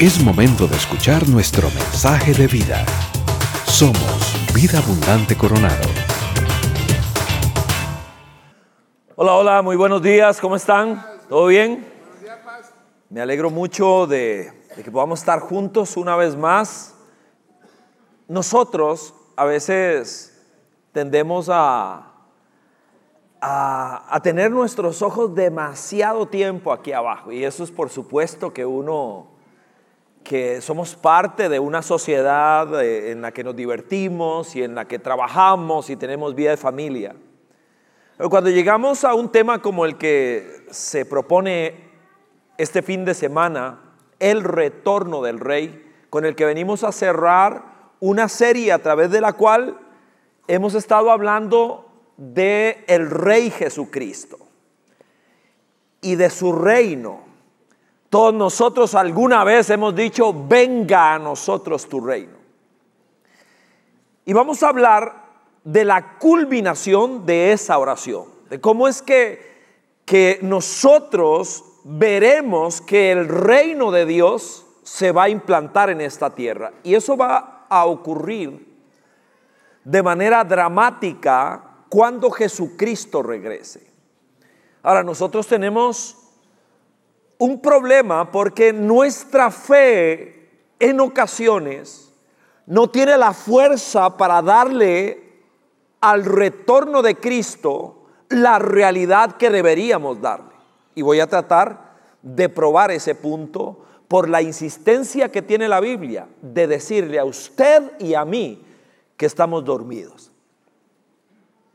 Es momento de escuchar nuestro mensaje de vida. Somos Vida Abundante Coronado. Hola, hola, muy buenos días, ¿cómo están? ¿Todo bien? Me alegro mucho de, de que podamos estar juntos una vez más. Nosotros a veces tendemos a, a, a tener nuestros ojos demasiado tiempo aquí abajo y eso es por supuesto que uno que somos parte de una sociedad eh, en la que nos divertimos y en la que trabajamos y tenemos vida de familia. Pero cuando llegamos a un tema como el que se propone este fin de semana, el retorno del rey, con el que venimos a cerrar una serie a través de la cual hemos estado hablando de el rey Jesucristo y de su reino. Todos nosotros alguna vez hemos dicho, venga a nosotros tu reino. Y vamos a hablar de la culminación de esa oración, de cómo es que, que nosotros veremos que el reino de Dios se va a implantar en esta tierra. Y eso va a ocurrir de manera dramática cuando Jesucristo regrese. Ahora, nosotros tenemos un problema porque nuestra fe en ocasiones no tiene la fuerza para darle al retorno de Cristo la realidad que deberíamos darle. Y voy a tratar de probar ese punto por la insistencia que tiene la Biblia de decirle a usted y a mí que estamos dormidos,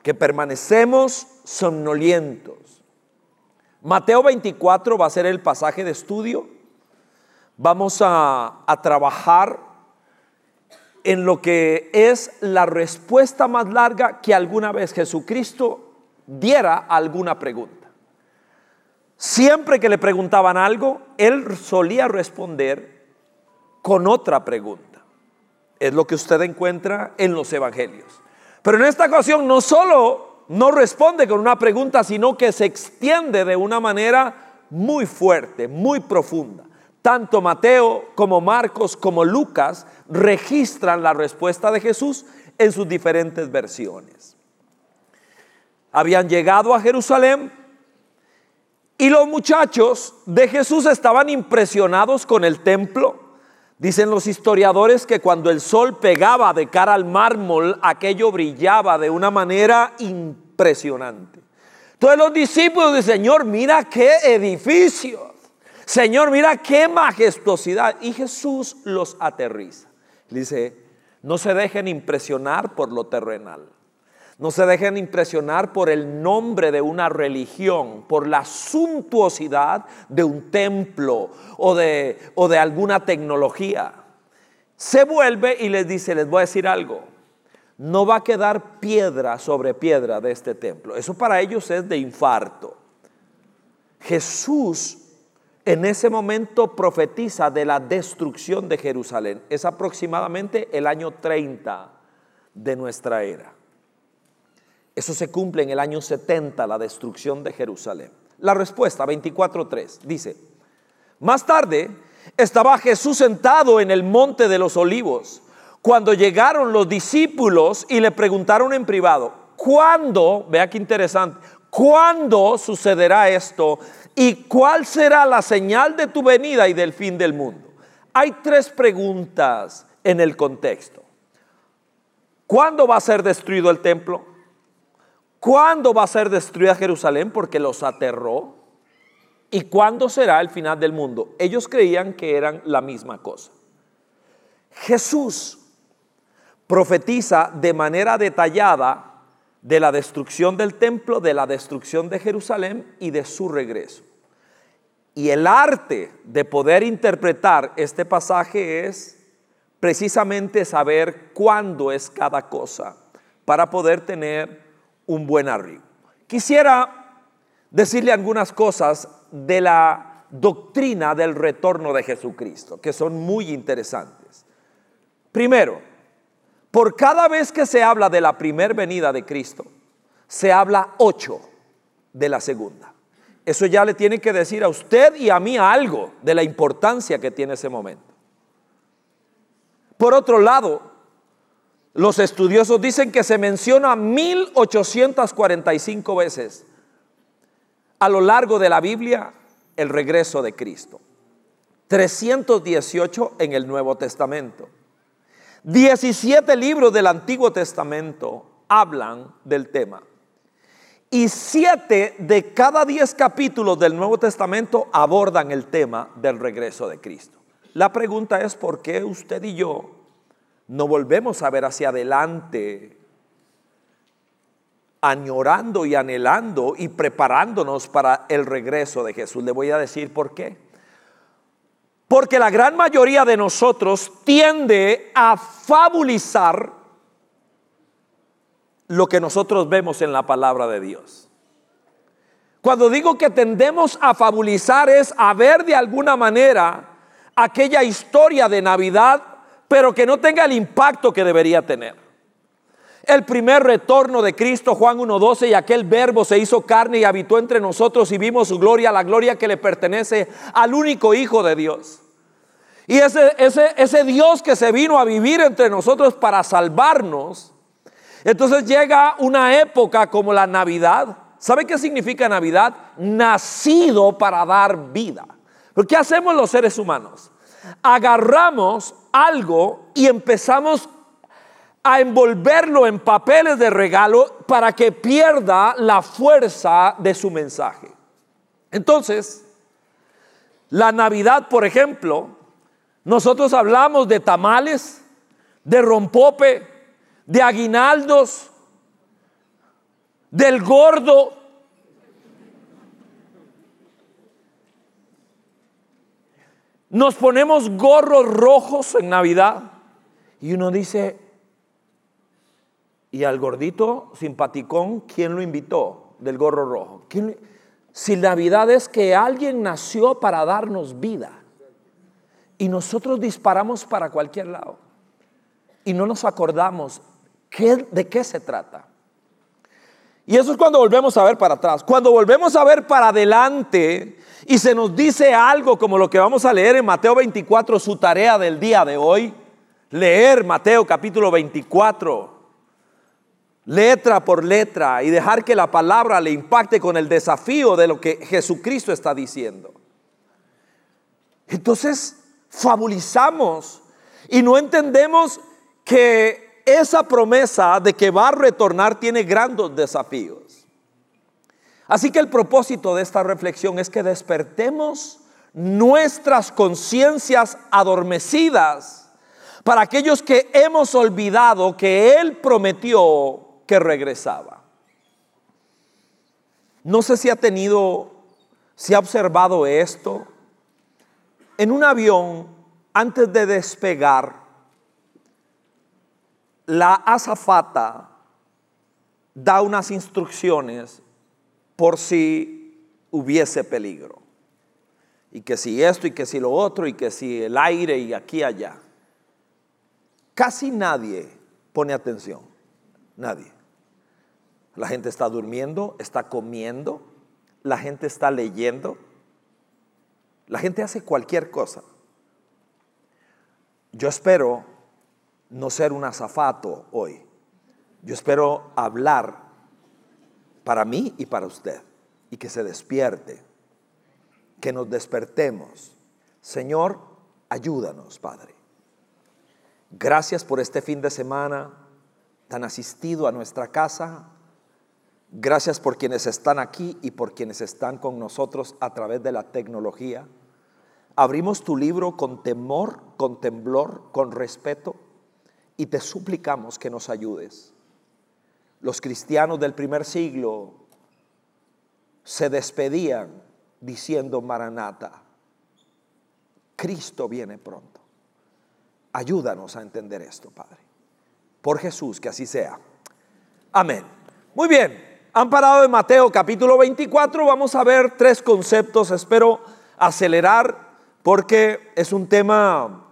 que permanecemos somnolientos Mateo 24 va a ser el pasaje de estudio. Vamos a, a, trabajar en lo que es la respuesta más larga que alguna vez Jesucristo diera a alguna pregunta. Siempre que le preguntaban algo, él solía responder con otra pregunta. Es lo que usted encuentra en los evangelios. Pero en esta ocasión no solo no responde con una pregunta, sino que se extiende de una manera muy fuerte, muy profunda. Tanto Mateo como Marcos como Lucas registran la respuesta de Jesús en sus diferentes versiones. Habían llegado a Jerusalén y los muchachos de Jesús estaban impresionados con el templo. Dicen los historiadores que cuando el sol pegaba de cara al mármol, aquello brillaba de una manera impresionante. Entonces los discípulos dicen, Señor, mira qué edificio. Señor, mira qué majestuosidad. Y Jesús los aterriza. Dice, no se dejen impresionar por lo terrenal. No se dejen impresionar por el nombre de una religión, por la suntuosidad de un templo o de, o de alguna tecnología. Se vuelve y les dice, les voy a decir algo, no va a quedar piedra sobre piedra de este templo. Eso para ellos es de infarto. Jesús en ese momento profetiza de la destrucción de Jerusalén. Es aproximadamente el año 30 de nuestra era. Eso se cumple en el año 70, la destrucción de Jerusalén. La respuesta, 24.3, dice, más tarde estaba Jesús sentado en el monte de los olivos, cuando llegaron los discípulos y le preguntaron en privado, ¿cuándo, vea qué interesante, cuándo sucederá esto y cuál será la señal de tu venida y del fin del mundo? Hay tres preguntas en el contexto. ¿Cuándo va a ser destruido el templo? ¿Cuándo va a ser destruida Jerusalén? Porque los aterró. ¿Y cuándo será el final del mundo? Ellos creían que eran la misma cosa. Jesús profetiza de manera detallada de la destrucción del templo, de la destrucción de Jerusalén y de su regreso. Y el arte de poder interpretar este pasaje es precisamente saber cuándo es cada cosa para poder tener un buen arribo. Quisiera decirle algunas cosas de la doctrina del retorno de Jesucristo, que son muy interesantes. Primero, por cada vez que se habla de la primer venida de Cristo, se habla ocho de la segunda. Eso ya le tiene que decir a usted y a mí algo de la importancia que tiene ese momento. Por otro lado, los estudiosos dicen que se menciona 1845 veces a lo largo de la Biblia el regreso de Cristo. 318 en el Nuevo Testamento. 17 libros del Antiguo Testamento hablan del tema. Y 7 de cada 10 capítulos del Nuevo Testamento abordan el tema del regreso de Cristo. La pregunta es, ¿por qué usted y yo no volvemos a ver hacia adelante, añorando y anhelando y preparándonos para el regreso de Jesús? Le voy a decir por qué. Porque la gran mayoría de nosotros tiende a fabulizar lo que nosotros vemos en la palabra de Dios. Cuando digo que tendemos a fabulizar es a ver de alguna manera aquella historia de Navidad, pero que no tenga el impacto que debería tener. El primer retorno de Cristo, Juan 1.12, y aquel verbo se hizo carne y habitó entre nosotros y vimos su gloria, la gloria que le pertenece al único Hijo de Dios. Y ese, ese, ese Dios que se vino a vivir entre nosotros para salvarnos, entonces llega una época como la Navidad. ¿Sabe qué significa Navidad? Nacido para dar vida. ¿Pero qué hacemos los seres humanos? Agarramos algo y empezamos a envolverlo en papeles de regalo para que pierda la fuerza de su mensaje. Entonces, la Navidad, por ejemplo, nosotros hablamos de tamales, de rompope, de aguinaldos, del gordo. Nos ponemos gorros rojos en Navidad y uno dice, ¿y al gordito simpaticón quién lo invitó del gorro rojo? Si Navidad es que alguien nació para darnos vida y nosotros disparamos para cualquier lado y no nos acordamos de qué se trata. Y eso es cuando volvemos a ver para atrás. Cuando volvemos a ver para adelante y se nos dice algo como lo que vamos a leer en Mateo 24, su tarea del día de hoy, leer Mateo capítulo 24, letra por letra y dejar que la palabra le impacte con el desafío de lo que Jesucristo está diciendo. Entonces, fabulizamos y no entendemos que esa promesa de que va a retornar tiene grandes desafíos. Así que el propósito de esta reflexión es que despertemos nuestras conciencias adormecidas para aquellos que hemos olvidado que Él prometió que regresaba. No sé si ha tenido, si ha observado esto. En un avión, antes de despegar, la azafata da unas instrucciones por si hubiese peligro. Y que si esto y que si lo otro y que si el aire y aquí y allá. Casi nadie pone atención. Nadie. La gente está durmiendo, está comiendo, la gente está leyendo, la gente hace cualquier cosa. Yo espero no ser un azafato hoy. Yo espero hablar para mí y para usted y que se despierte, que nos despertemos. Señor, ayúdanos, Padre. Gracias por este fin de semana tan asistido a nuestra casa. Gracias por quienes están aquí y por quienes están con nosotros a través de la tecnología. Abrimos tu libro con temor, con temblor, con respeto y te suplicamos que nos ayudes. Los cristianos del primer siglo se despedían diciendo Maranata, Cristo viene pronto. Ayúdanos a entender esto, Padre. Por Jesús, que así sea. Amén. Muy bien, han parado en Mateo capítulo 24. Vamos a ver tres conceptos. Espero acelerar porque es un tema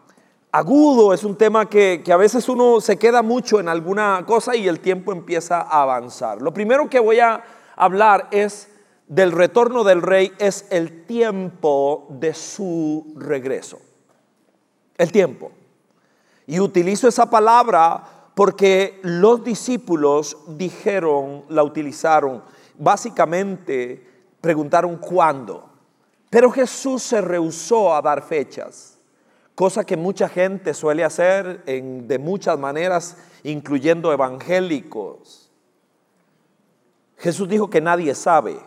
agudo, es un tema que, a veces uno se queda mucho en alguna cosa y el tiempo empieza a avanzar. Lo primero que voy a hablar es del retorno del rey, es el tiempo de su regreso. El tiempo. Y utilizo esa palabra porque los discípulos dijeron, la utilizaron, básicamente preguntaron cuándo. Pero Jesús se rehusó a dar fechas, cosa que mucha gente suele hacer de muchas maneras, incluyendo evangélicos. Jesús dijo que nadie sabe,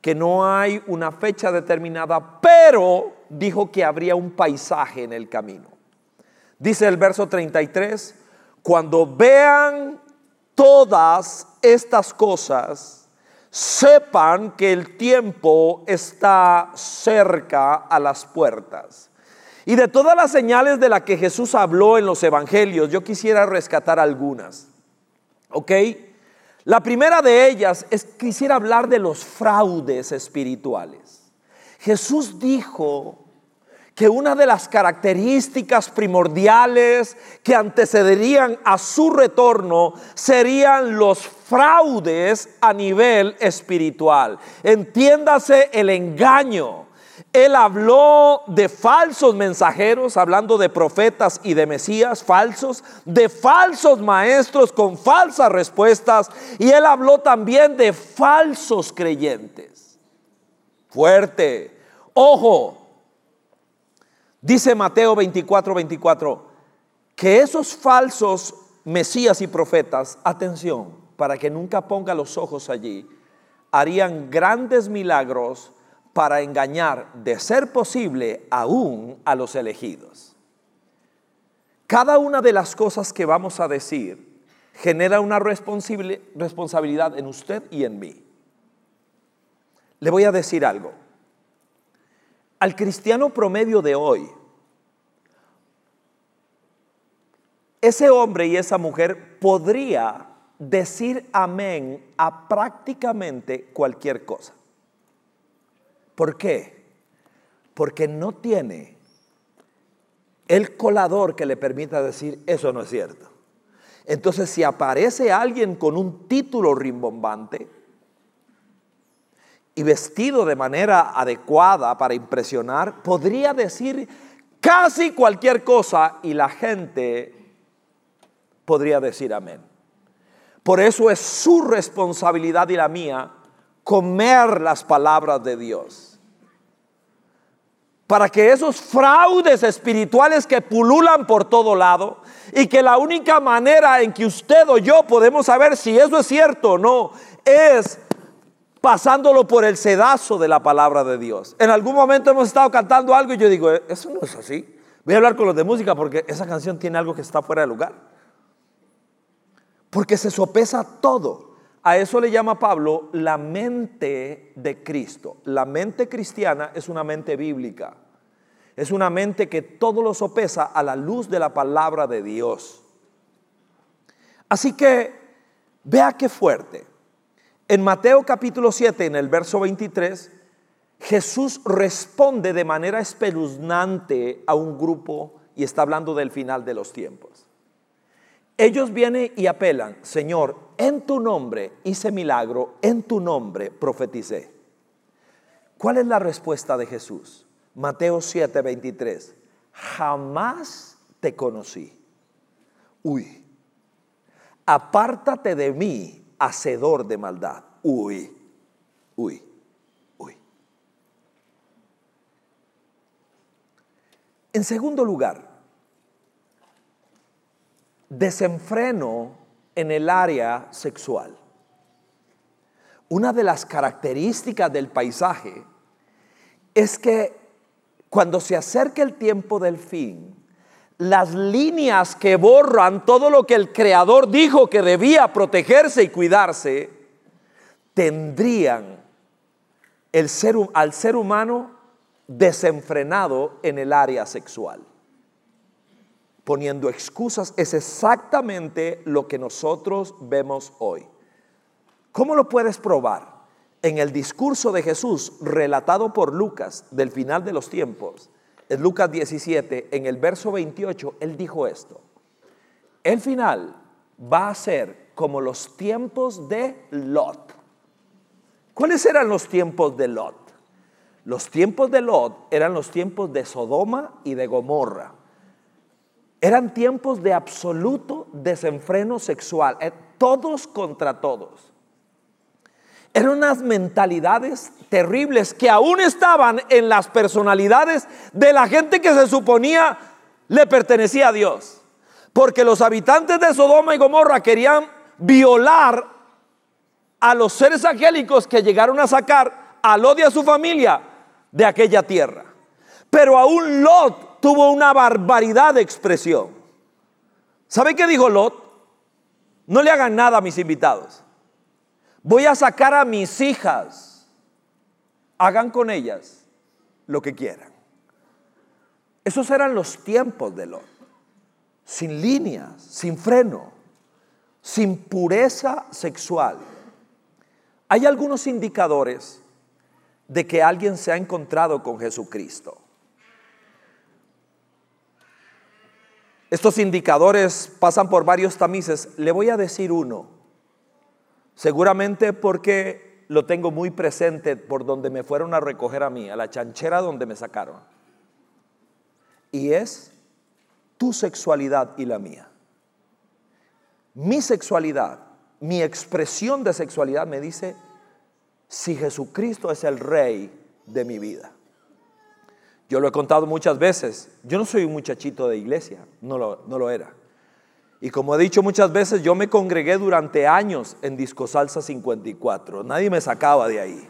que no hay una fecha determinada, pero dijo que habría un paisaje en el camino. Dice el verso 33, cuando vean todas estas cosas, sepan que el tiempo está cerca a las puertas. Y de todas las señales de las que Jesús habló en los evangelios, yo quisiera rescatar algunas. ¿Ok? La primera de ellas es quisiera hablar de los fraudes espirituales. Jesús dijo que una de las características primordiales que antecederían a su retorno serían los fraudes a nivel espiritual. Entiéndase el engaño. Él habló de falsos mensajeros, hablando de profetas y de mesías falsos, de falsos maestros con falsas respuestas, y él habló también de falsos creyentes. Fuerte. Ojo, Dice Mateo 24, 24, que esos falsos mesías y profetas, atención, para que nunca ponga los ojos allí, harían grandes milagros para engañar, de ser posible, aún a los elegidos. Cada una de las cosas que vamos a decir genera una responsabilidad en usted y en mí. Le voy a decir algo. Al cristiano promedio de hoy, ese hombre y esa mujer podría decir amén a prácticamente cualquier cosa. ¿Por qué? Porque no tiene el colador que le permita decir eso no es cierto. Entonces, si aparece alguien con un título rimbombante, y vestido de manera adecuada para impresionar, podría decir casi cualquier cosa y la gente podría decir amén. Por eso es su responsabilidad y la mía comer las palabras de Dios. Para que esos fraudes espirituales que pululan por todo lado y que la única manera en que usted o yo podemos saber si eso es cierto o no es pasándolo por el sedazo de la palabra de Dios. En algún momento hemos estado cantando algo y yo digo, eh, eso no es así. Voy a hablar con los de música porque esa canción tiene algo que está fuera de lugar. Porque se sopesa todo. A eso le llama Pablo la mente de Cristo. La mente cristiana es una mente bíblica. Es una mente que todo lo sopesa a la luz de la palabra de Dios. Así que vea qué fuerte. En Mateo capítulo 7, en el verso 23, Jesús responde de manera espeluznante a un grupo y está hablando del final de los tiempos. Ellos vienen y apelan, Señor, en tu nombre hice milagro, en tu nombre profeticé. ¿Cuál es la respuesta de Jesús? Mateo 7, 23. Jamás te conocí. Uy, apártate de mí, hacedor de maldad. Uy, uy, uy. En segundo lugar, desenfreno en el área sexual. Una de las características del paisaje es que cuando se acerca el tiempo del fin, las líneas que borran todo lo que el Creador dijo que debía protegerse y cuidarse, tendrían el ser, al ser humano desenfrenado en el área sexual. Poniendo excusas es exactamente lo que nosotros vemos hoy. ¿Cómo lo puedes probar? En el discurso de Jesús relatado por Lucas del final de los tiempos, en Lucas 17, en el verso 28, él dijo esto. El final va a ser como los tiempos de Lot. ¿Cuáles eran los tiempos de Lot? Los tiempos de Lot eran los tiempos de Sodoma y de Gomorra. Eran tiempos de absoluto desenfreno sexual, eh, todos contra todos. Eran unas mentalidades terribles que aún estaban en las personalidades de la gente que se suponía le pertenecía a Dios. Porque los habitantes de Sodoma y Gomorra querían violar a los seres angélicos que llegaron a sacar a Lot y a su familia de aquella tierra. Pero aún Lot tuvo una barbaridad de expresión. ¿Sabe qué dijo Lot? No le hagan nada a mis invitados. Voy a sacar a mis hijas. Hagan con ellas lo que quieran. Esos eran los tiempos de Lot. Sin líneas, sin freno, sin pureza sexual. Hay algunos indicadores de que alguien se ha encontrado con Jesucristo. Estos indicadores pasan por varios tamices. Le voy a decir uno, seguramente porque lo tengo muy presente por donde me fueron a recoger a mí, a la chanchera donde me sacaron. Y es tu sexualidad y la mía. Mi sexualidad, mi expresión de sexualidad me dice si Jesucristo es el rey de mi vida. Yo lo he contado muchas veces. Yo no soy un muchachito de iglesia, no lo, no lo era. Y como he dicho muchas veces, yo me congregué durante años en Disco Salsa 54. Nadie me sacaba de ahí.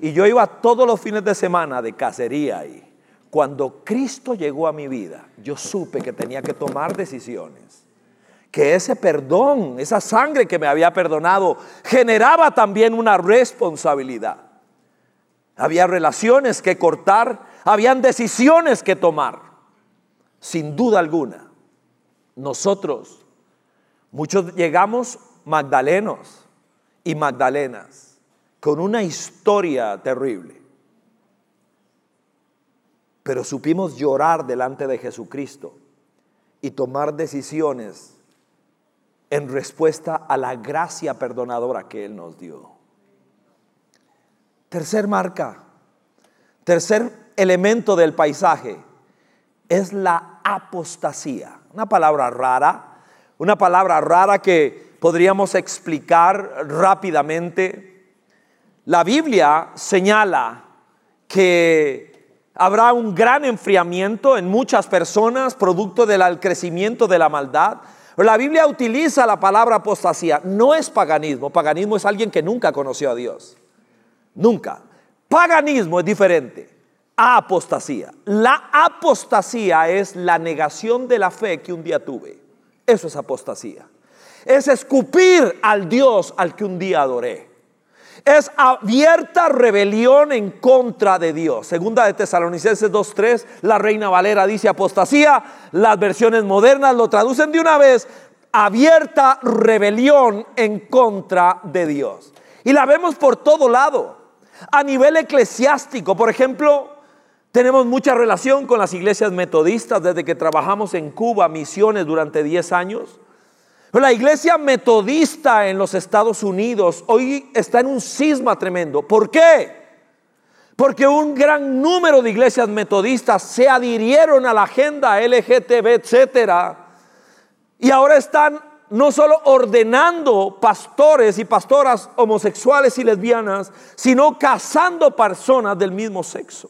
Y yo iba todos los fines de semana de cacería ahí. Cuando Cristo llegó a mi vida, yo supe que tenía que tomar decisiones que ese perdón, esa sangre que me había perdonado, generaba también una responsabilidad. Había relaciones que cortar, habían decisiones que tomar. Sin duda alguna, nosotros, muchos llegamos magdalenos y magdalenas con una historia terrible. Pero supimos llorar delante de Jesucristo y tomar decisiones en respuesta a la gracia perdonadora que Él nos dio. Tercer marca, tercer elemento del paisaje es la apostasía. Una palabra rara, una palabra rara que podríamos explicar rápidamente. La Biblia señala que habrá un gran enfriamiento en muchas personas producto del crecimiento de la maldad la Biblia utiliza la palabra apostasía. No es paganismo. Paganismo es alguien que nunca conoció a Dios. Nunca. Paganismo es diferente a apostasía. La apostasía es la negación de la fe que un día tuve. Eso es apostasía. Es escupir al Dios al que un día adoré. Es abierta rebelión en contra de Dios. Segunda de Tesalonicenses 2.3, la Reina Valera dice apostasía. Las versiones modernas lo traducen de una vez. Abierta rebelión en contra de Dios. Y la vemos por todo lado. A nivel eclesiástico, por ejemplo, tenemos mucha relación con las iglesias metodistas desde que trabajamos en Cuba, misiones durante 10 años. La iglesia metodista en los Estados Unidos hoy está en un cisma tremendo. ¿Por qué? Porque un gran número de iglesias metodistas se adhirieron a la agenda LGTB, etcétera, y ahora están no solo ordenando pastores y pastoras homosexuales y lesbianas, sino casando personas del mismo sexo.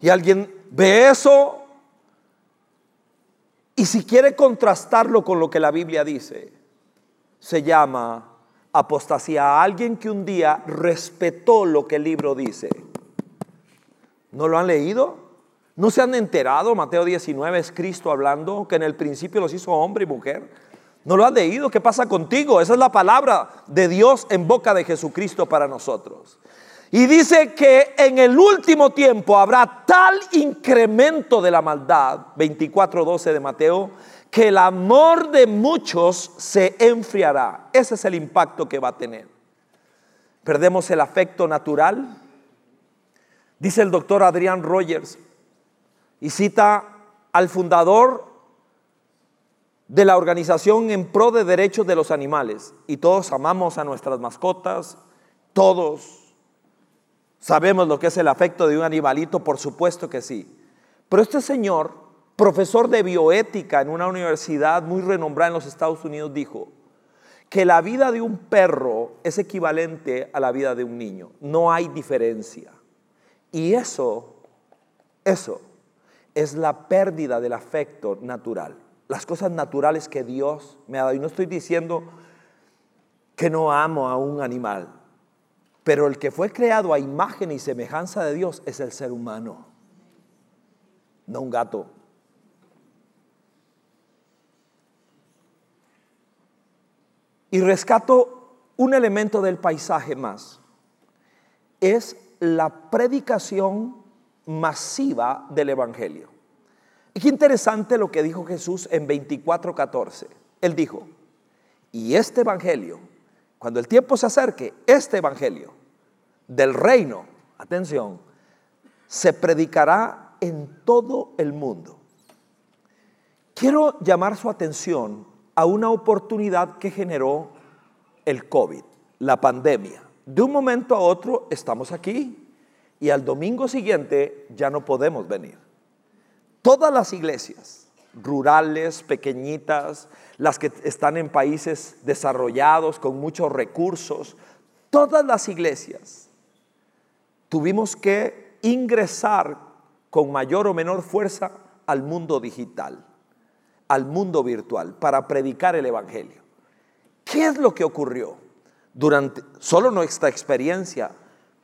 Y alguien ve eso y si quiere contrastarlo con lo que la Biblia dice, se llama apostasía a alguien que un día respetó lo que el libro dice. ¿No lo han leído? ¿No se han enterado? Mateo 19 es Cristo hablando que en el principio los hizo hombre y mujer. ¿No lo han leído? ¿Qué pasa contigo? Esa es la palabra de Dios en boca de Jesucristo para nosotros. Y dice que en el último tiempo habrá tal incremento de la maldad, 24:12 de Mateo, que el amor de muchos se enfriará. Ese es el impacto que va a tener. Perdemos el afecto natural. Dice el doctor Adrián Rogers y cita al fundador de la organización en pro de derechos de los animales. Y todos amamos a nuestras mascotas, todos ¿Sabemos lo que es el afecto de un animalito? Por supuesto que sí. Pero este señor profesor de bioética en una universidad muy renombrada en los Estados Unidos, dijo que la vida de un perro es equivalente a la vida de un niño. No hay diferencia. Y eso, eso es la pérdida del afecto natural. Las cosas naturales que Dios me ha dado. Y no estoy diciendo que no amo a un animal. Pero el que fue creado a imagen y semejanza de Dios es el ser humano, no un gato. Y rescato un elemento del paisaje más. Es la predicación masiva del Evangelio. Y qué interesante lo que dijo Jesús en 24:14. Él dijo, y este Evangelio cuando el tiempo se acerque, este Evangelio del reino, atención, se predicará en todo el mundo. Quiero llamar su atención a una oportunidad que generó el COVID, la pandemia. De un momento a otro estamos aquí y al domingo siguiente ya no podemos venir. Todas las iglesias, rurales, pequeñitas, las que están en países desarrollados con muchos recursos, todas las iglesias tuvimos que ingresar con mayor o menor fuerza al mundo digital, al mundo virtual, para predicar el Evangelio. ¿Qué es lo que ocurrió? Durante solo nuestra experiencia,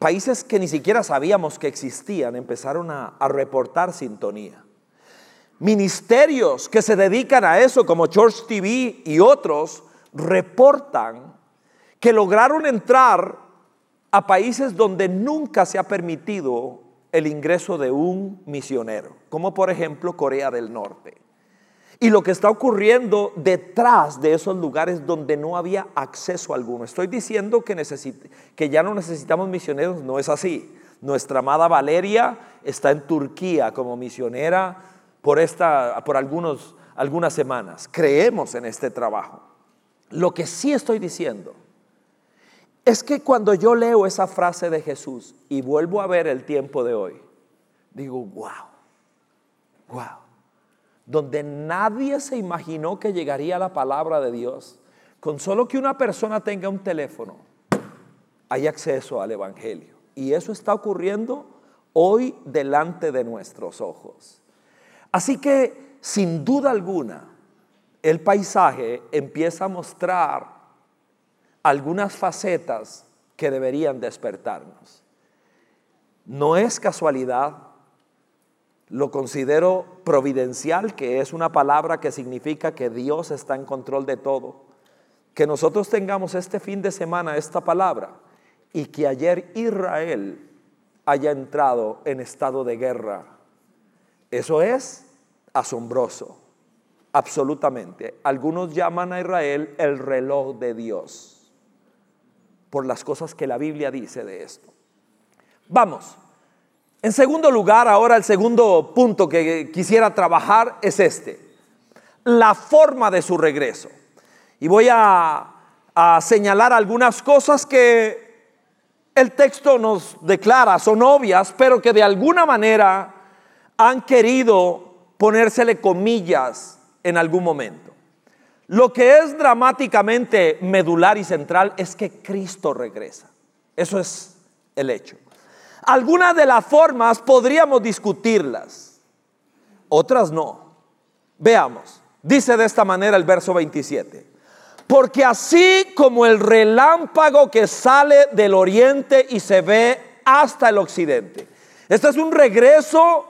países que ni siquiera sabíamos que existían empezaron a, reportar sintonía ministerios que se dedican a eso, como Church TV y otros, reportan que lograron entrar a países donde nunca se ha permitido el ingreso de un misionero, como por ejemplo Corea del Norte. Y lo que está ocurriendo detrás de esos lugares donde no había acceso alguno. Estoy diciendo que, que ya no necesitamos misioneros, no es así. Nuestra amada Valeria está en Turquía como misionera por, esta, por algunos, algunas semanas. Creemos en este trabajo. Lo que sí estoy diciendo es que cuando yo leo esa frase de Jesús y vuelvo a ver el tiempo de hoy, digo, wow, wow, donde nadie se imaginó que llegaría la palabra de Dios, con solo que una persona tenga un teléfono, hay acceso al Evangelio. Y eso está ocurriendo hoy delante de nuestros ojos. Así que, sin duda alguna, el paisaje empieza a mostrar algunas facetas que deberían despertarnos. No es casualidad, lo considero providencial, que es una palabra que significa que Dios está en control de todo. Que nosotros tengamos este fin de semana esta palabra y que ayer Israel haya entrado en estado de guerra eso es asombroso, absolutamente. Algunos llaman a Israel el reloj de Dios, por las cosas que la Biblia dice de esto. Vamos. En segundo lugar, ahora el segundo punto que quisiera trabajar es este, la forma de su regreso. Y voy a, a señalar algunas cosas que el texto nos declara, son obvias, pero que de alguna manera han querido ponérsele comillas en algún momento. Lo que es dramáticamente medular y central es que Cristo regresa. Eso es el hecho. Algunas de las formas podríamos discutirlas, otras no. Veamos, dice de esta manera el verso 27. Porque así como el relámpago que sale del oriente y se ve hasta el occidente. Este es un regreso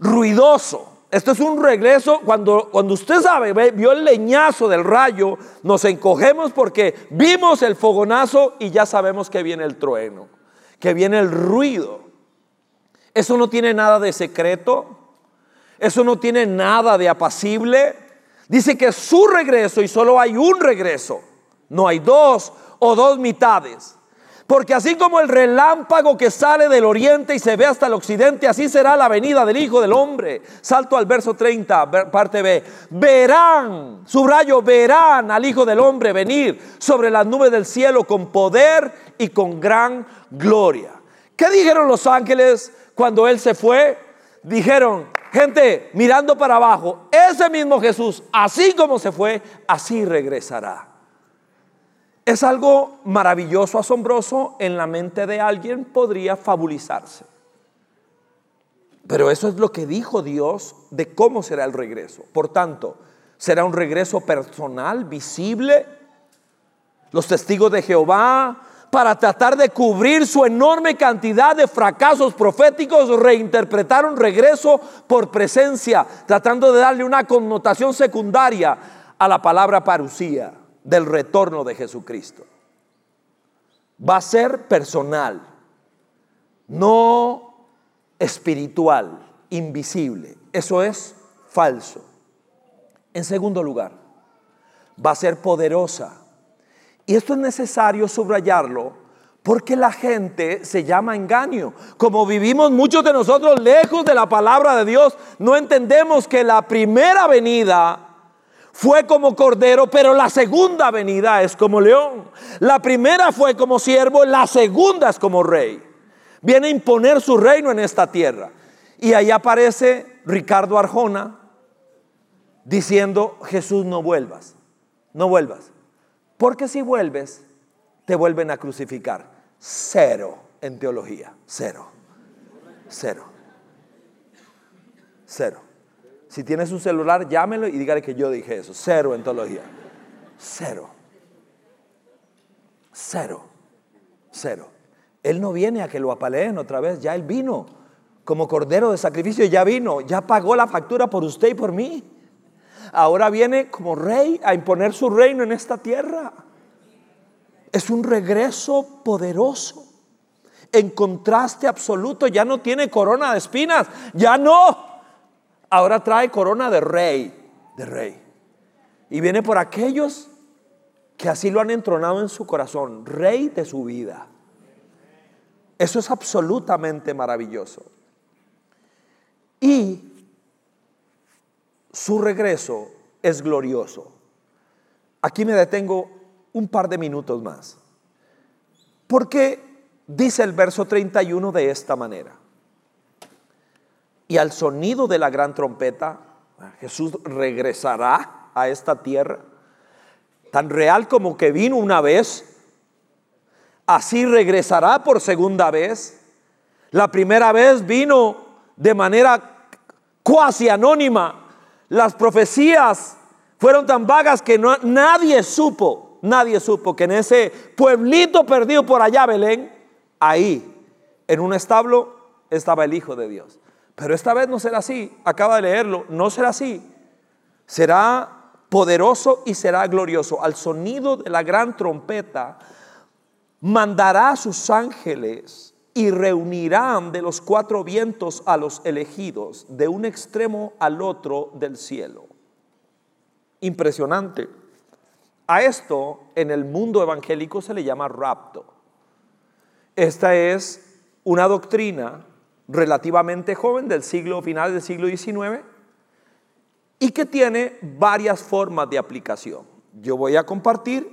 ruidoso. Esto es un regreso, cuando, cuando usted sabe, vio el leñazo del rayo, nos encogemos porque vimos el fogonazo y ya sabemos que viene el trueno, que viene el ruido. Eso no tiene nada de secreto, eso no tiene nada de apacible. Dice que su regreso, y solo hay un regreso, no hay dos o dos mitades. Porque así como el relámpago que sale del oriente y se ve hasta el occidente, así será la venida del Hijo del Hombre. Salto al verso 30, parte B. Verán, subrayo, verán al Hijo del Hombre venir sobre las nubes del cielo con poder y con gran gloria. ¿Qué dijeron los ángeles cuando Él se fue? Dijeron, Gente, mirando para abajo, ese mismo Jesús, así como se fue, así regresará. Es algo maravilloso, asombroso, en la mente de alguien podría fabulizarse. Pero eso es lo que dijo Dios de cómo será el regreso. Por tanto, será un regreso personal, visible. Los testigos de Jehová, para tratar de cubrir su enorme cantidad de fracasos proféticos, reinterpretaron regreso por presencia, tratando de darle una connotación secundaria a la palabra parucía del retorno de Jesucristo. Va a ser personal, no espiritual, invisible. Eso es falso. En segundo lugar, va a ser poderosa. Y esto es necesario subrayarlo porque la gente se llama engaño. Como vivimos muchos de nosotros lejos de la palabra de Dios, no entendemos que la primera venida fue como cordero, pero la segunda venida es como león. La primera fue como siervo, la segunda es como rey. Viene a imponer su reino en esta tierra. Y ahí aparece Ricardo Arjona diciendo, Jesús no vuelvas, no vuelvas. Porque si vuelves, te vuelven a crucificar. Cero en teología, cero, cero, cero. Si tienes un celular, llámelo y dígale que yo dije eso. Cero en teología. Cero. Cero. Cero. Él no viene a que lo apaleen otra vez. Ya Él vino como cordero de sacrificio. Ya vino. Ya pagó la factura por usted y por mí. Ahora viene como rey a imponer su reino en esta tierra. Es un regreso poderoso. En contraste absoluto. Ya no tiene corona de espinas. Ya no ahora trae corona de rey, de rey. Y viene por aquellos que así lo han entronado en su corazón, rey de su vida. Eso es absolutamente maravilloso. Y su regreso es glorioso. Aquí me detengo un par de minutos más. Porque dice el verso 31 de esta manera y al sonido de la gran trompeta, Jesús regresará a esta tierra, tan real como que vino una vez, así regresará por segunda vez. La primera vez vino de manera cuasi anónima. Las profecías fueron tan vagas que nadie supo, nadie supo que en ese pueblito perdido por allá, Belén, ahí, en un establo, estaba el Hijo de Dios. Pero esta vez no será así. Acaba de leerlo. No será así. Será poderoso y será glorioso. Al sonido de la gran trompeta, mandará a sus ángeles y reunirán de los cuatro vientos a los elegidos, de un extremo al otro del cielo. Impresionante. A esto en el mundo evangélico se le llama rapto. Esta es una doctrina relativamente joven del siglo final del siglo XIX y que tiene varias formas de aplicación. Yo voy a compartir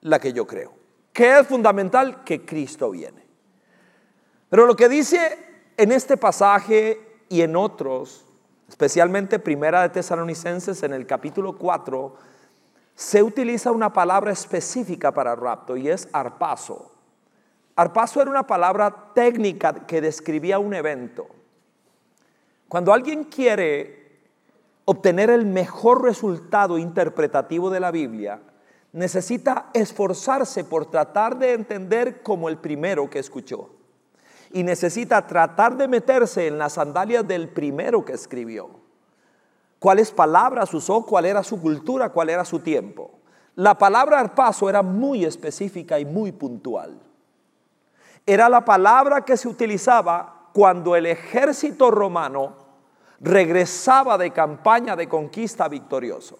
la que yo creo. que es fundamental? Que Cristo viene. Pero lo que dice en este pasaje y en otros, especialmente Primera de Tesalonicenses en el capítulo 4, se utiliza una palabra específica para rapto y es arpazo. Arpazo era una palabra técnica que describía un evento. Cuando alguien quiere obtener el mejor resultado interpretativo de la Biblia, necesita esforzarse por tratar de entender como el primero que escuchó. Y necesita tratar de meterse en las sandalias del primero que escribió. Cuáles palabras usó, cuál era su cultura, cuál era su tiempo. La palabra arpazo era muy específica y muy puntual. Era la palabra que se utilizaba cuando el ejército romano regresaba de campaña de conquista victorioso.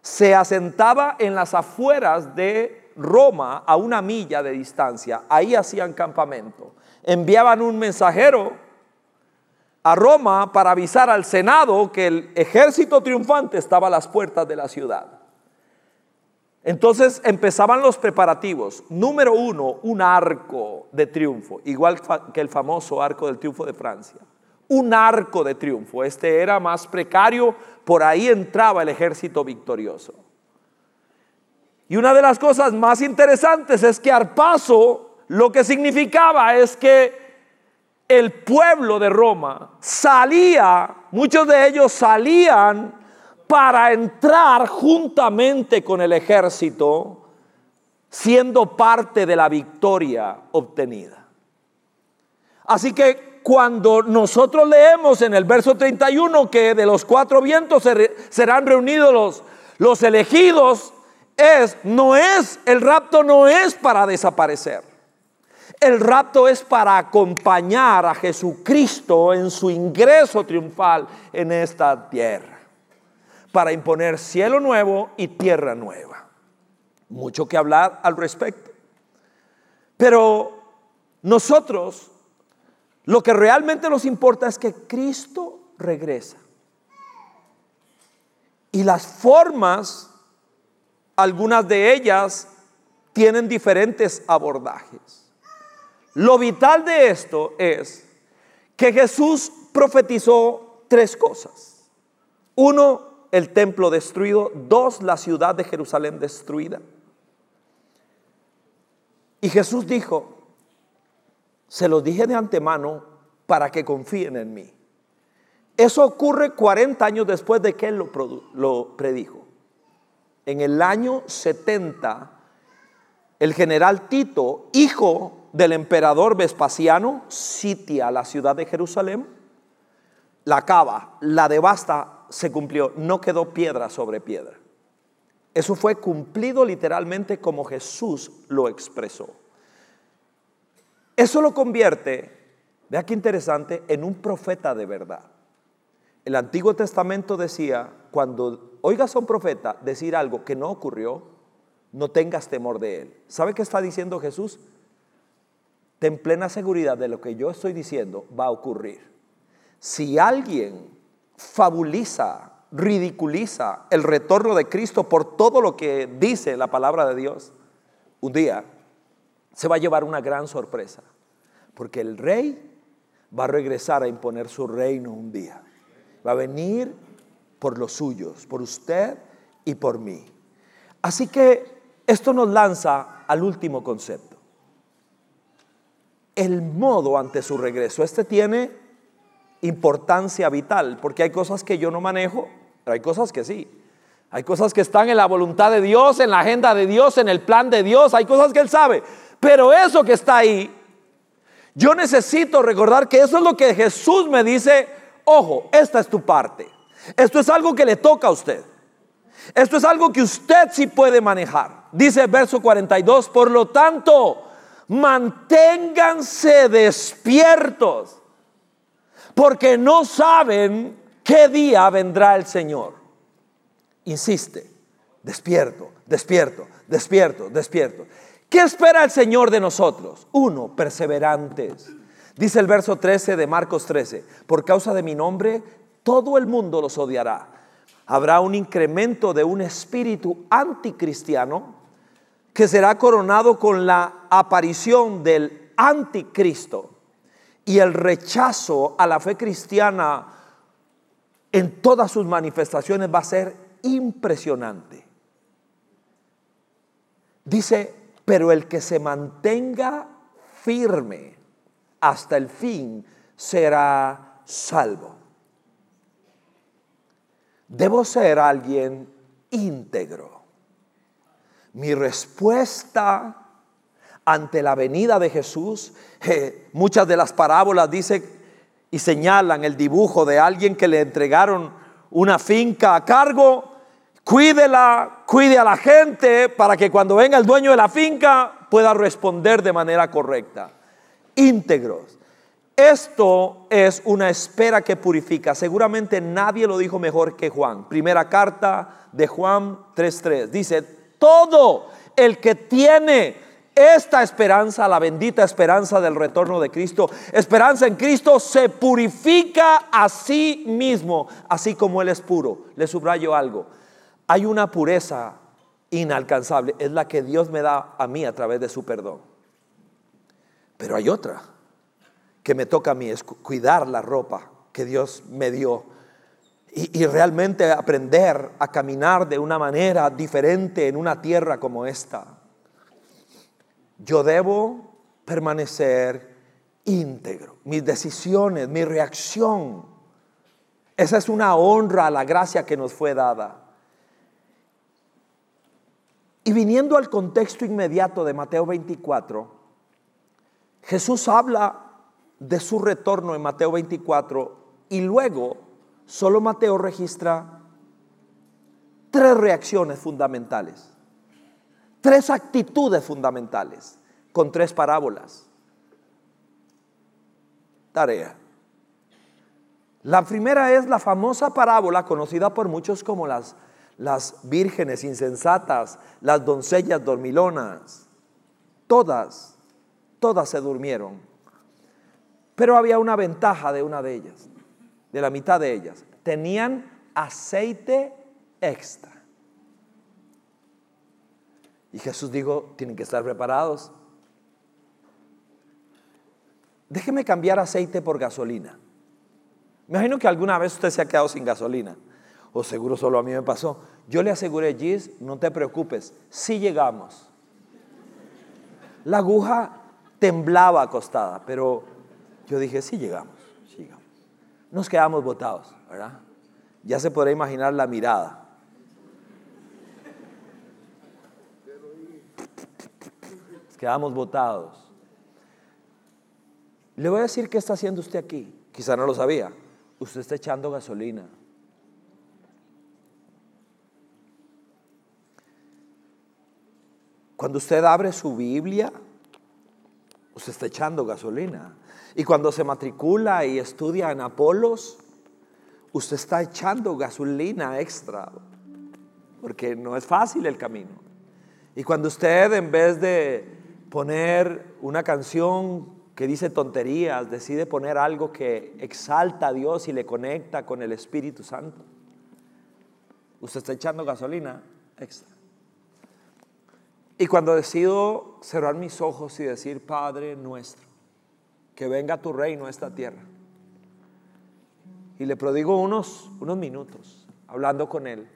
Se asentaba en las afueras de Roma a una milla de distancia. Ahí hacían campamento. Enviaban un mensajero a Roma para avisar al Senado que el ejército triunfante estaba a las puertas de la ciudad. Entonces empezaban los preparativos. Número uno, un arco de triunfo, igual que el famoso arco del triunfo de Francia. un arco de triunfo. Este era más precario, por ahí entraba el ejército victorioso. Y una de las cosas más interesantes es que Arpaso lo que significaba es que el pueblo de Roma salía, muchos de ellos salían para entrar juntamente con el ejército, siendo parte de la victoria obtenida. Así que cuando nosotros leemos en el verso 31 que de los cuatro vientos serán reunidos los, los elegidos, es, no es, el rapto no es para desaparecer. El rapto es para acompañar a Jesucristo en su ingreso triunfal en esta tierra. Para imponer cielo nuevo y tierra nueva. Mucho que hablar al respecto. Pero nosotros, lo que realmente nos importa es que Cristo regresa. Y las formas algunas de ellas tienen diferentes abordajes. Lo vital de esto es que Jesús profetizó tres cosas. Uno, el templo destruido. Dos, la ciudad de Jerusalén destruida. Y Jesús dijo, se lo dije de antemano para que confíen en mí. Eso ocurre 40 años después de que Él lo, lo predijo en el año 70, el general Tito, hijo del emperador Vespasiano, sitia la ciudad de Jerusalén, la acaba, la devasta, se cumplió, no quedó piedra sobre piedra. Eso fue cumplido literalmente como Jesús lo expresó. Eso lo convierte, vea qué interesante, en un profeta de verdad. El Antiguo Testamento decía, cuando oigas a un profeta decir algo que no ocurrió, no tengas temor de él. ¿Sabe qué está diciendo Jesús? Ten plena seguridad de lo que yo estoy diciendo va a ocurrir. Si alguien fabuliza, ridiculiza el retorno de Cristo por todo lo que dice la palabra de Dios, un día se va a llevar una gran sorpresa, porque el rey va a regresar a imponer su reino un día. Va a venir por los suyos, por usted y por mí. Así que esto nos lanza al último concepto. El modo ante su regreso. Este tiene importancia vital, porque hay cosas que yo no manejo, pero hay cosas que sí. Hay cosas que están en la voluntad de Dios, en la agenda de Dios, en el plan de Dios, hay cosas que Él sabe. Pero eso que está ahí, yo necesito recordar que eso es lo que Jesús me dice, ojo, esta es tu parte. Esto es algo que le toca a usted. Esto es algo que usted sí puede manejar. Dice el verso 42, por lo tanto, manténganse despiertos, porque no saben qué día vendrá el Señor. Insiste, despierto, despierto, despierto, despierto. ¿Qué espera el Señor de nosotros? Uno, perseverantes. Dice el verso 13 de Marcos 13, por causa de mi nombre todo el mundo los odiará. Habrá un incremento de un espíritu anticristiano que será coronado con la aparición del anticristo y el rechazo a la fe cristiana en todas sus manifestaciones va a ser impresionante. Dice, pero el que se mantenga firme hasta el fin será salvo. Debo ser alguien íntegro. Mi respuesta ante la venida de Jesús, eh, muchas de las parábolas dicen y señalan el dibujo de alguien que le entregaron una finca a cargo, cuídela, cuide a la gente para que cuando venga el dueño de la finca pueda responder de manera correcta. Íntegros. Esto es una espera que purifica. Seguramente nadie lo dijo mejor que Juan. Primera carta de Juan 3.3. Dice, todo el que tiene esta esperanza, la bendita esperanza del retorno de Cristo, esperanza en Cristo, se purifica a sí mismo, así como Él es puro. Le subrayo algo. Hay una pureza inalcanzable, es la que Dios me da a mí a través de su perdón. Pero hay otra que me toca a mí es cuidar la ropa que Dios me dio. Y, y, realmente aprender a caminar de una manera diferente en una tierra como esta. Yo debo permanecer íntegro. Mis decisiones, mi reacción. Esa es una honra a la gracia que nos fue dada. Y viniendo al contexto inmediato de Mateo 24, Jesús habla de su retorno en Mateo 24 y luego solo Mateo registra tres reacciones fundamentales, tres actitudes fundamentales con tres parábolas. Tarea. La primera es la famosa parábola conocida por muchos como las las vírgenes insensatas, las doncellas dormilonas, todas, todas se durmieron. Pero había una ventaja de una de ellas, de la mitad de ellas. Tenían aceite extra. Y Jesús dijo, tienen que estar preparados. Déjeme cambiar aceite por gasolina. Me imagino que alguna vez usted se ha quedado sin gasolina o seguro solo a mí me pasó. Yo le aseguré, Gis, no te preocupes, si llegamos. La aguja temblaba acostada, pero yo dije, sí llegamos, sí. Nos quedamos botados, ¿verdad? Ya se podrá imaginar la mirada. Quedamos botados. Le voy a decir qué está haciendo usted aquí. Quizá no lo sabía. Usted está echando gasolina. Cuando usted abre su Biblia, usted está echando gasolina. Y cuando se matricula y estudia en Apolos, usted está echando gasolina extra, porque no es fácil el camino. Y cuando usted en vez de poner una canción que dice tonterías, decide poner algo que exalta a Dios y le conecta con el Espíritu Santo, usted está echando gasolina extra. Y cuando decido cerrar mis ojos y decir, Padre nuestro, que venga tu reino a esta tierra. Y le prodigo unos, unos minutos hablando con Él.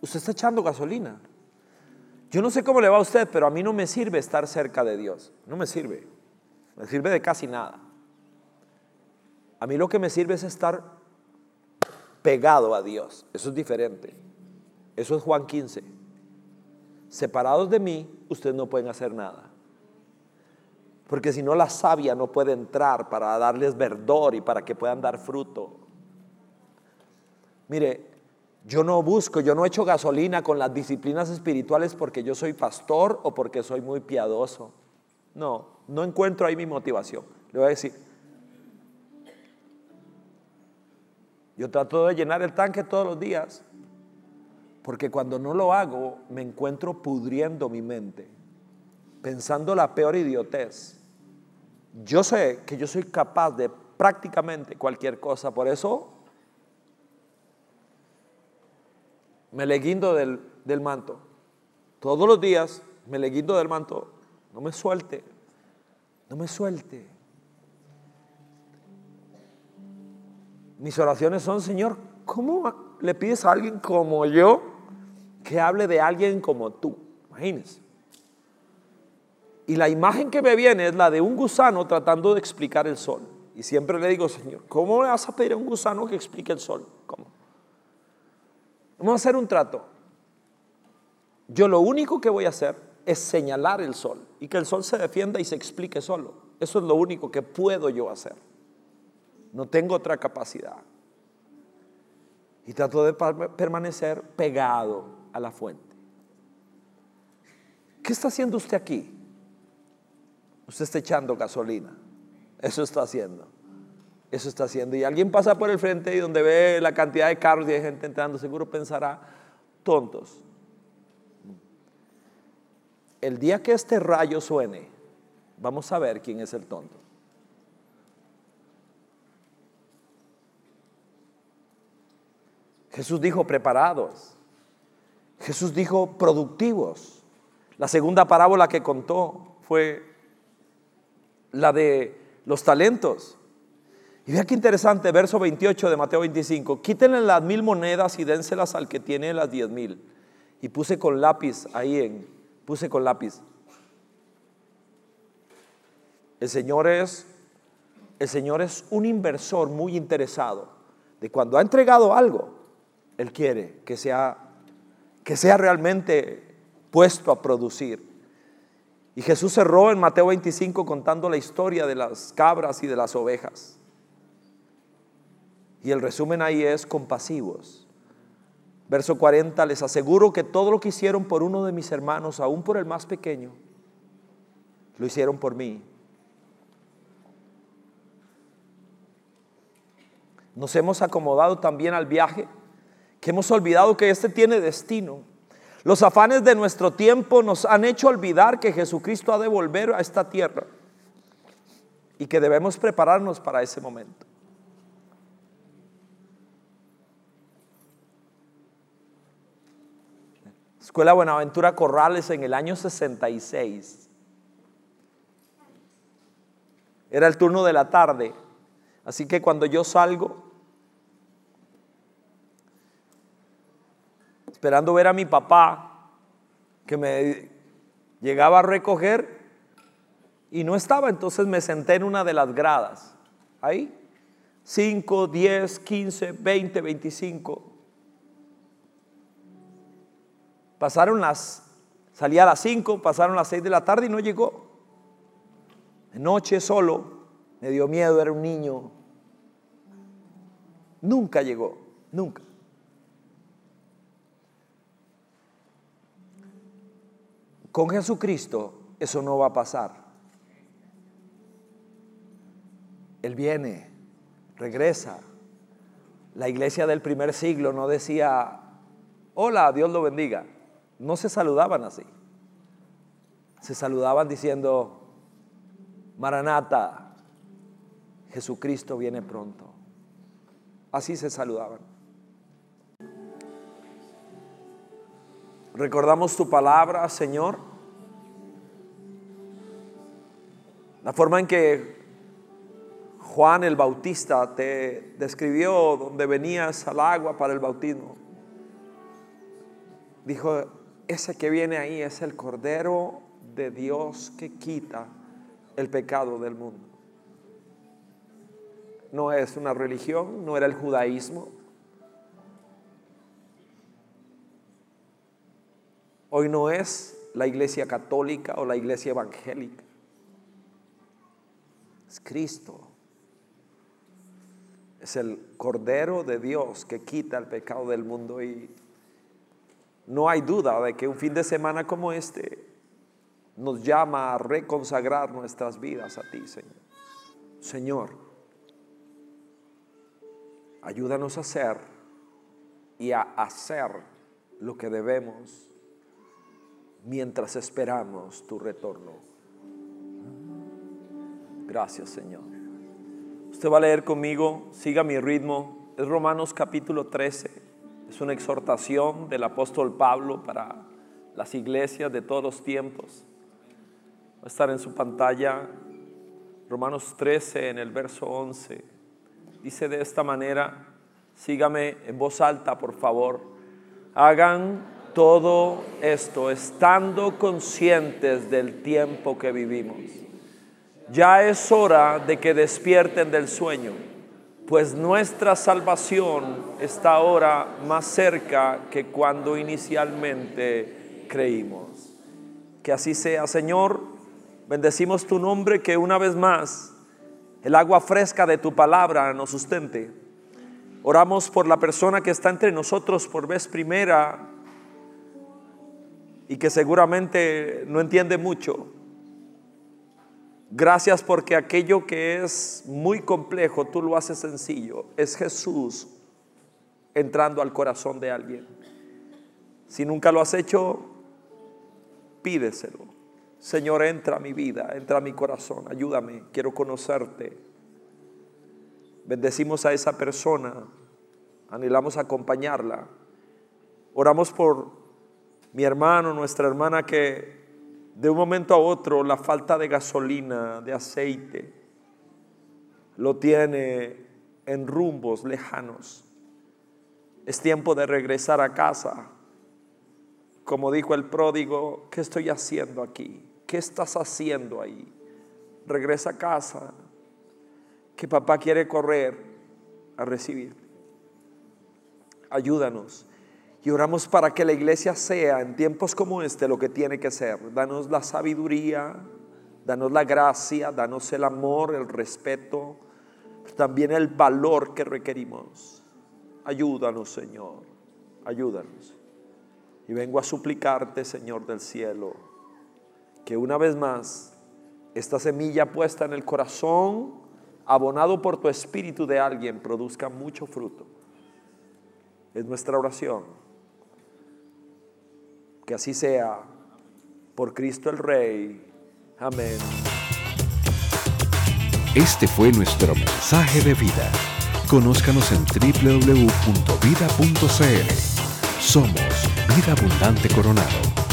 Usted está echando gasolina. Yo no sé cómo le va a usted, pero a mí no me sirve estar cerca de Dios. No me sirve. Me sirve de casi nada. A mí lo que me sirve es estar pegado a Dios. Eso es diferente. Eso es Juan 15 separados de mí, ustedes no pueden hacer nada. Porque si no, la savia no puede entrar para darles verdor y para que puedan dar fruto. Mire, yo no busco, yo no echo gasolina con las disciplinas espirituales porque yo soy pastor o porque soy muy piadoso. No, no encuentro ahí mi motivación. Le voy a decir, yo trato de llenar el tanque todos los días porque cuando no lo hago, me encuentro pudriendo mi mente, pensando la peor idiotez. Yo sé que yo soy capaz de prácticamente cualquier cosa, por eso me le guindo del, del manto. Todos los días me le guindo del manto. No me suelte, no me suelte. Mis oraciones son, Señor, ¿cómo le pides a alguien como yo que hable de alguien como tú. Imagínense. Y la imagen que me viene es la de un gusano tratando de explicar el sol. Y siempre le digo, Señor, ¿cómo le vas a pedir a un gusano que explique el sol? ¿Cómo? Vamos a hacer un trato. Yo lo único que voy a hacer es señalar el sol y que el sol se defienda y se explique solo. Eso es lo único que puedo yo hacer. No tengo otra capacidad. Y trato de permanecer pegado a la fuente. ¿Qué está haciendo usted aquí? Usted está echando gasolina. Eso está haciendo. Eso está haciendo. Y alguien pasa por el frente y donde ve la cantidad de carros y de gente entrando, seguro pensará, tontos. El día que este rayo suene, vamos a ver quién es el tonto. Jesús dijo, preparados. Jesús dijo productivos. La segunda parábola que contó fue la de los talentos. Y vea qué interesante, verso 28 de Mateo 25. Quítenle las mil monedas y dénselas al que tiene las diez mil. Y puse con lápiz ahí en, puse con lápiz. El Señor es, el Señor es un inversor muy interesado. De cuando ha entregado algo, Él quiere que sea, que sea realmente puesto a producir. Y Jesús cerró en Mateo 25 contando la historia de las cabras y de las ovejas. Y el resumen ahí es compasivos. Verso 40, les aseguro que todo lo que hicieron por uno de mis hermanos, aún por el más pequeño, lo hicieron por mí. Nos hemos acomodado también al viaje, que hemos olvidado que este tiene destino. Los afanes de nuestro tiempo nos han hecho olvidar que Jesucristo ha de volver a esta tierra y que debemos prepararnos para ese momento. Escuela Buenaventura Corrales en el año 66. Era el turno de la tarde. Así que cuando yo salgo, esperando ver a mi papá, que me llegaba a recoger y no estaba, entonces me senté en una de las gradas. Ahí, 5, 10, 15, 20, 25. Pasaron las, salía a las 5, pasaron las 6 de la tarde y no llegó. De noche solo, me dio miedo, era un niño. Nunca llegó, nunca. Con Jesucristo eso no va a pasar. Él viene, regresa. La iglesia del primer siglo no decía, hola, Dios lo bendiga no se saludaban así. Se saludaban diciendo, Maranata, Jesucristo viene pronto. Así se saludaban. Recordamos tu palabra, Señor. La forma en que Juan el Bautista te describió donde venías al agua para el bautismo. Dijo, ese que viene ahí es el Cordero de Dios que quita el pecado del mundo. No es una religión, no era el judaísmo. Hoy no es la iglesia católica o la iglesia evangélica. Es Cristo. Es el Cordero de Dios que quita el pecado del mundo y no hay duda de que un fin de semana como este nos llama a reconsagrar nuestras vidas a ti, Señor. Señor, ayúdanos a hacer y a hacer lo que debemos mientras esperamos tu retorno. Gracias, Señor. Usted va a leer conmigo, siga mi ritmo. Es Romanos capítulo 13. Es una exhortación del apóstol Pablo para las iglesias de todos los tiempos. Va a estar en su pantalla Romanos 13 en el verso 11. Dice de esta manera, sígame en voz alta por favor, hagan todo esto estando conscientes del tiempo que vivimos. Ya es hora de que despierten del sueño pues nuestra salvación está ahora más cerca que cuando inicialmente creímos. Que así sea, Señor. Bendecimos tu nombre, que una vez más el agua fresca de tu palabra nos sustente. Oramos por la persona que está entre nosotros por vez primera y que seguramente no entiende mucho. Gracias porque aquello que es muy complejo, tú lo haces sencillo. Es Jesús entrando al corazón de alguien. Si nunca lo has hecho, pídeselo. Señor, entra a mi vida, entra a mi corazón, ayúdame, quiero conocerte. Bendecimos a esa persona, anhelamos acompañarla. Oramos por mi hermano, nuestra hermana que de un momento a otro la falta de gasolina, de aceite, lo tiene en rumbos lejanos. Es tiempo de regresar a casa. Como dijo el pródigo, ¿qué estoy haciendo aquí? ¿Qué estás haciendo ahí? Regresa a casa, que papá quiere correr a recibir. Ayúdanos. Y oramos para que la iglesia sea en tiempos como este lo que tiene que ser. Danos la sabiduría, danos la gracia, danos el amor, el respeto, también el valor que requerimos. Ayúdanos, Señor, ayúdanos. Y vengo a suplicarte, Señor del cielo, que una vez más esta semilla puesta en el corazón, abonado por tu espíritu de alguien, produzca mucho fruto. Es nuestra oración. Que así sea, por Cristo el Rey. Amén. Este fue nuestro mensaje de vida. Conózcanos en www.vida.cl. Somos Vida Abundante Coronado.